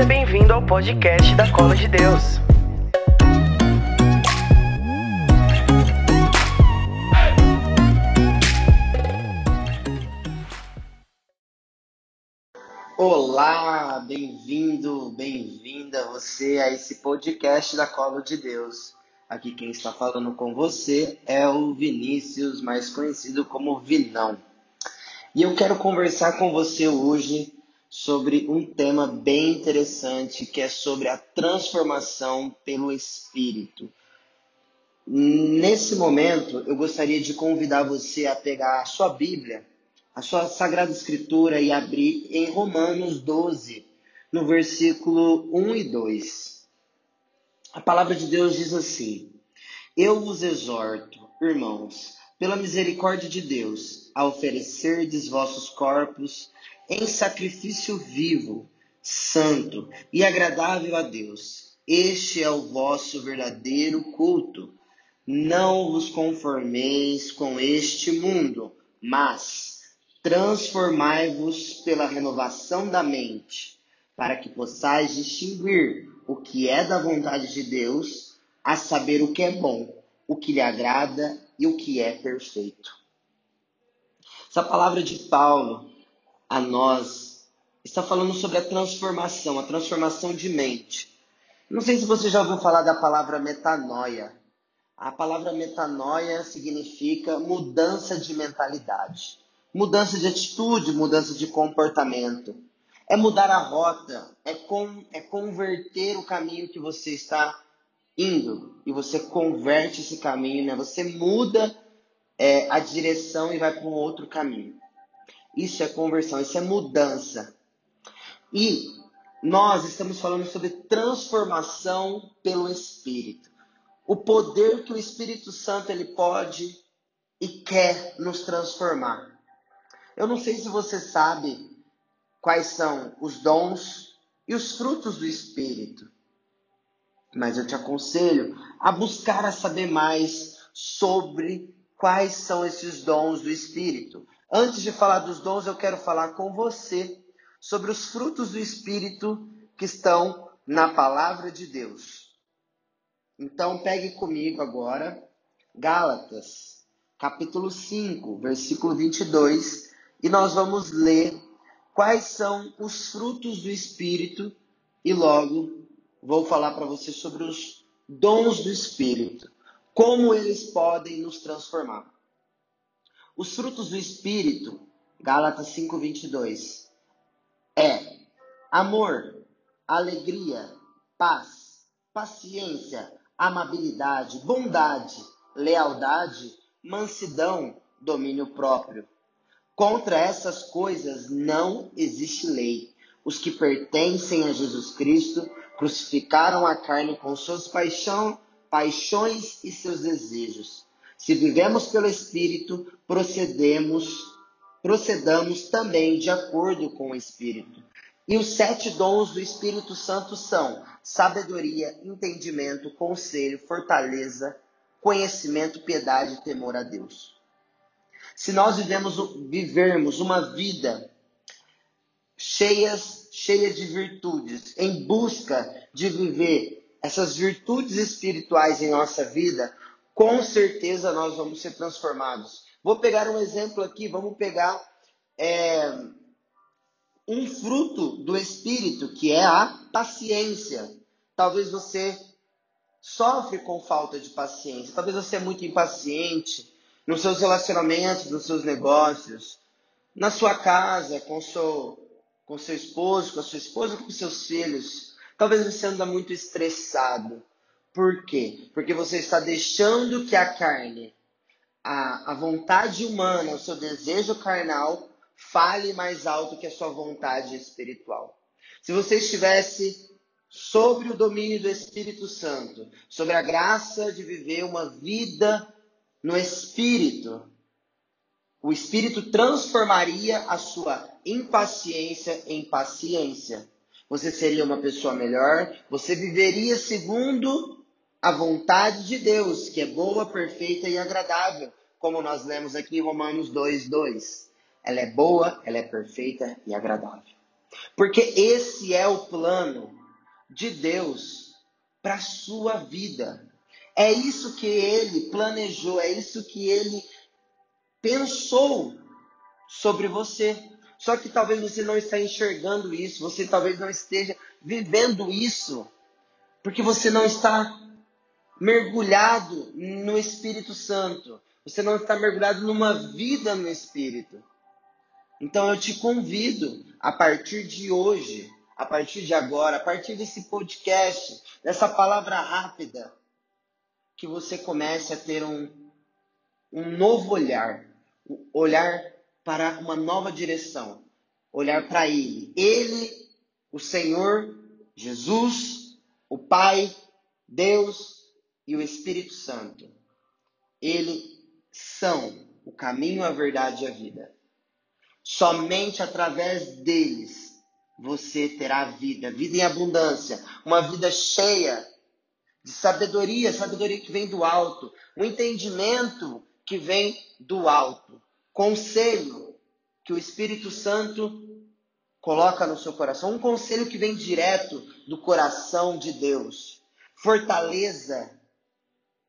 Seja bem-vindo ao podcast da Cola de Deus. Olá, bem-vindo, bem-vinda você a esse podcast da Cola de Deus. Aqui quem está falando com você é o Vinícius, mais conhecido como Vinão. E eu quero conversar com você hoje sobre um tema bem interessante que é sobre a transformação pelo Espírito. Nesse momento, eu gostaria de convidar você a pegar a sua Bíblia, a sua Sagrada Escritura e abrir em Romanos 12, no versículo 1 e 2. A palavra de Deus diz assim: Eu vos exorto, irmãos, pela misericórdia de Deus, a oferecerdes vossos corpos em sacrifício vivo, santo e agradável a Deus. Este é o vosso verdadeiro culto. Não vos conformeis com este mundo, mas transformai-vos pela renovação da mente, para que possais distinguir o que é da vontade de Deus, a saber o que é bom, o que lhe agrada e o que é perfeito. Essa palavra de Paulo a nós está falando sobre a transformação, a transformação de mente. Não sei se você já ouviu falar da palavra metanoia. A palavra metanoia significa mudança de mentalidade, mudança de atitude, mudança de comportamento. É mudar a rota, é, com, é converter o caminho que você está indo e você converte esse caminho, né? Você muda é, a direção e vai para um outro caminho. Isso é conversão, isso é mudança. E nós estamos falando sobre transformação pelo Espírito. O poder que o Espírito Santo ele pode e quer nos transformar. Eu não sei se você sabe quais são os dons e os frutos do Espírito, mas eu te aconselho a buscar a saber mais sobre quais são esses dons do Espírito. Antes de falar dos dons, eu quero falar com você sobre os frutos do Espírito que estão na palavra de Deus. Então, pegue comigo agora Gálatas, capítulo 5, versículo 22, e nós vamos ler quais são os frutos do Espírito e logo vou falar para você sobre os dons do Espírito, como eles podem nos transformar. Os frutos do Espírito, Gálatas 5:22, é amor, alegria, paz, paciência, amabilidade, bondade, lealdade, mansidão, domínio próprio. Contra essas coisas não existe lei. Os que pertencem a Jesus Cristo crucificaram a carne com suas paixão, paixões e seus desejos. Se vivemos pelo Espírito, procedemos, procedamos também de acordo com o Espírito. E os sete dons do Espírito Santo são sabedoria, entendimento, conselho, fortaleza, conhecimento, piedade e temor a Deus. Se nós vivemos, vivermos uma vida cheias, cheia de virtudes, em busca de viver essas virtudes espirituais em nossa vida, com certeza nós vamos ser transformados. Vou pegar um exemplo aqui, vamos pegar é, um fruto do Espírito, que é a paciência. Talvez você sofre com falta de paciência, talvez você é muito impaciente nos seus relacionamentos, nos seus negócios, na sua casa, com seu, com seu esposo, com a sua esposa, com seus filhos. Talvez você anda muito estressado. Por quê? Porque você está deixando que a carne, a, a vontade humana, o seu desejo carnal, fale mais alto que a sua vontade espiritual. Se você estivesse sobre o domínio do Espírito Santo, sobre a graça de viver uma vida no Espírito, o Espírito transformaria a sua impaciência em paciência. Você seria uma pessoa melhor, você viveria segundo a vontade de Deus, que é boa, perfeita e agradável, como nós lemos aqui em Romanos 2, 2. Ela é boa, ela é perfeita e agradável. Porque esse é o plano de Deus para a sua vida. É isso que ele planejou, é isso que ele pensou sobre você. Só que talvez você não está enxergando isso, você talvez não esteja vivendo isso, porque você não está mergulhado no Espírito Santo. Você não está mergulhado numa vida no Espírito. Então eu te convido, a partir de hoje, a partir de agora, a partir desse podcast, dessa palavra rápida, que você comece a ter um, um novo olhar, olhar para uma nova direção, olhar para Ele. Ele, o Senhor, Jesus, o Pai, Deus e o Espírito Santo. Eles são o caminho, a verdade e a vida. Somente através deles você terá vida, vida em abundância, uma vida cheia de sabedoria, sabedoria que vem do alto, um entendimento que vem do alto, conselho que o Espírito Santo coloca no seu coração, um conselho que vem direto do coração de Deus. Fortaleza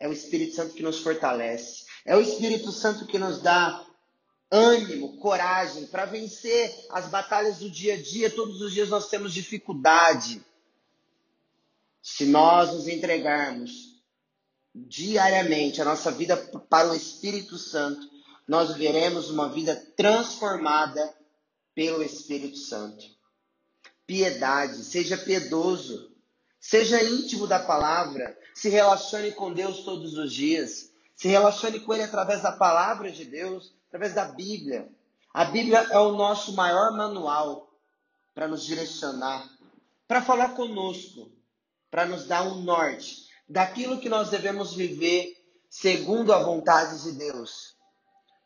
é o Espírito Santo que nos fortalece, é o Espírito Santo que nos dá ânimo, coragem para vencer as batalhas do dia a dia. Todos os dias nós temos dificuldade. Se nós nos entregarmos diariamente a nossa vida para o Espírito Santo, nós veremos uma vida transformada pelo Espírito Santo. Piedade, seja piedoso, seja íntimo da palavra, se relacione com Deus todos os dias, se relacione com Ele através da palavra de Deus, através da Bíblia. A Bíblia é o nosso maior manual para nos direcionar, para falar conosco, para nos dar um norte daquilo que nós devemos viver segundo a vontade de Deus.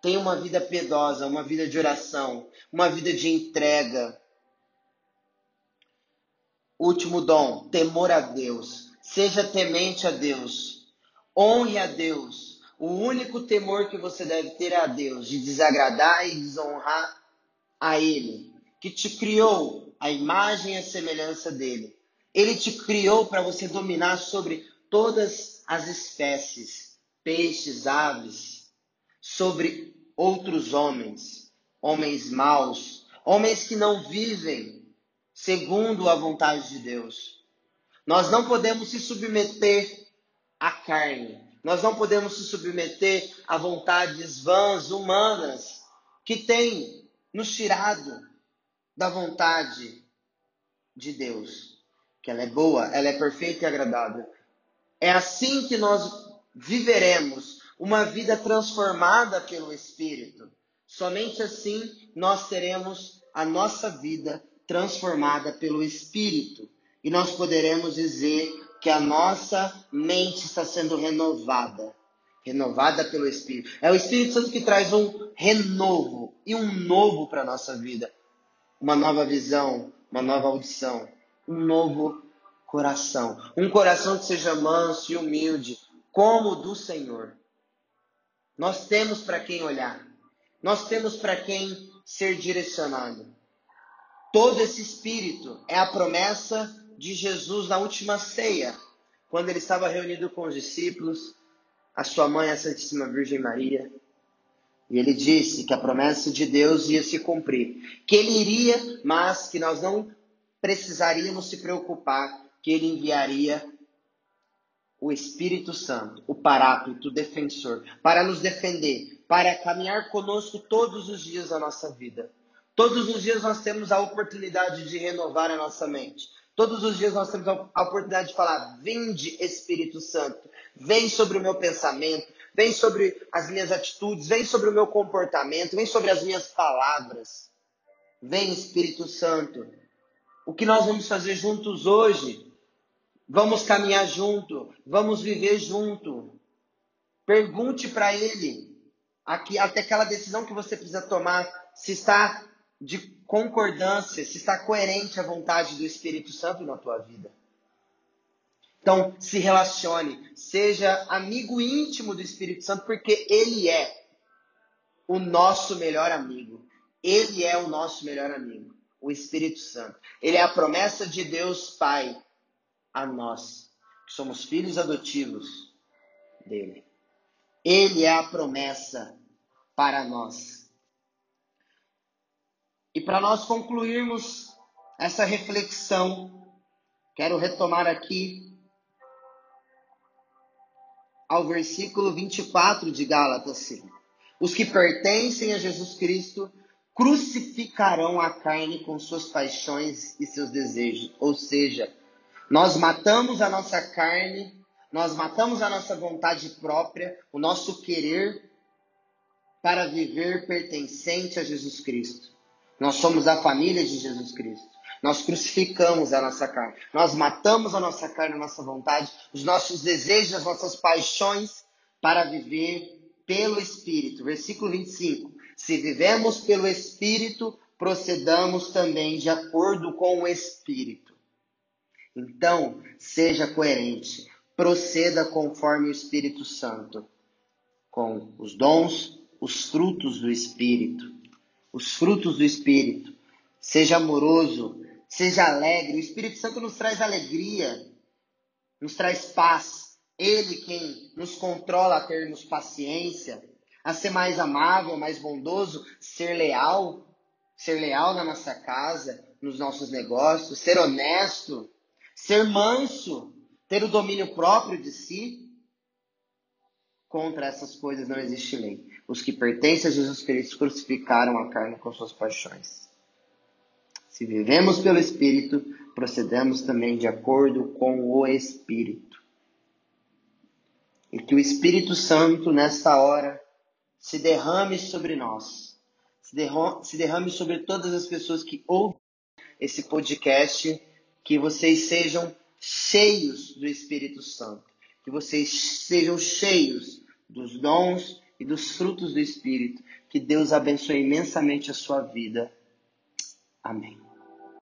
Tenha uma vida piedosa, uma vida de oração, uma vida de entrega. Último dom, temor a Deus. Seja temente a Deus. Honre a Deus o único temor que você deve ter é a Deus, de desagradar e desonrar a Ele, que te criou a imagem e a semelhança dele. Ele te criou para você dominar sobre todas as espécies, peixes, aves, sobre outros homens, homens maus, homens que não vivem segundo a vontade de Deus. Nós não podemos se submeter à carne, nós não podemos se submeter a vontades vãs, humanas, que têm nos tirado da vontade de Deus. Que ela é boa, ela é perfeita e agradável. É assim que nós viveremos uma vida transformada pelo Espírito. Somente assim nós teremos a nossa vida transformada pelo Espírito. E nós poderemos dizer que a nossa mente está sendo renovada. Renovada pelo Espírito. É o Espírito Santo que traz um renovo e um novo para a nossa vida. Uma nova visão, uma nova audição, um novo coração. Um coração que seja manso e humilde, como o do Senhor. Nós temos para quem olhar. Nós temos para quem ser direcionado. Todo esse espírito é a promessa de Jesus na última ceia, quando ele estava reunido com os discípulos, a sua mãe, a Santíssima Virgem Maria. E ele disse que a promessa de Deus ia se cumprir, que ele iria, mas que nós não precisaríamos se preocupar, que ele enviaria o Espírito Santo, o Paráclito, o defensor, para nos defender, para caminhar conosco todos os dias da nossa vida. Todos os dias nós temos a oportunidade de renovar a nossa mente. Todos os dias nós temos a oportunidade de falar: Vinde, Espírito Santo, vem sobre o meu pensamento, vem sobre as minhas atitudes, vem sobre o meu comportamento, vem sobre as minhas palavras. Vem, Espírito Santo. O que nós vamos fazer juntos hoje? Vamos caminhar junto, vamos viver junto. Pergunte para Ele, aqui, até aquela decisão que você precisa tomar, se está de concordância, se está coerente à vontade do Espírito Santo na tua vida. Então, se relacione, seja amigo íntimo do Espírito Santo, porque ele é o nosso melhor amigo. Ele é o nosso melhor amigo. o Espírito Santo. Ele é a promessa de Deus Pai a nós, que somos filhos adotivos dele. Ele é a promessa para nós. E para nós concluirmos essa reflexão, quero retomar aqui ao versículo 24 de Gálatas 5. Os que pertencem a Jesus Cristo crucificarão a carne com suas paixões e seus desejos. Ou seja, nós matamos a nossa carne, nós matamos a nossa vontade própria, o nosso querer, para viver pertencente a Jesus Cristo. Nós somos a família de Jesus Cristo. Nós crucificamos a nossa carne. Nós matamos a nossa carne, a nossa vontade, os nossos desejos, as nossas paixões para viver pelo Espírito. Versículo 25. Se vivemos pelo Espírito, procedamos também de acordo com o Espírito. Então, seja coerente. Proceda conforme o Espírito Santo, com os dons, os frutos do Espírito. Os frutos do Espírito. Seja amoroso, seja alegre. O Espírito Santo nos traz alegria, nos traz paz, ele quem nos controla a termos paciência, a ser mais amável, mais bondoso, ser leal, ser leal na nossa casa, nos nossos negócios, ser honesto, ser manso, ter o domínio próprio de si. Contra essas coisas não existe lei. Os que pertencem a Jesus Cristo crucificaram a carne com suas paixões. Se vivemos pelo Espírito, procedemos também de acordo com o Espírito. E que o Espírito Santo, nesta hora, se derrame sobre nós, se derrame sobre todas as pessoas que ouvem esse podcast, que vocês sejam cheios do Espírito Santo, que vocês sejam cheios dos dons e dos frutos do Espírito. Que Deus abençoe imensamente a sua vida. Amém.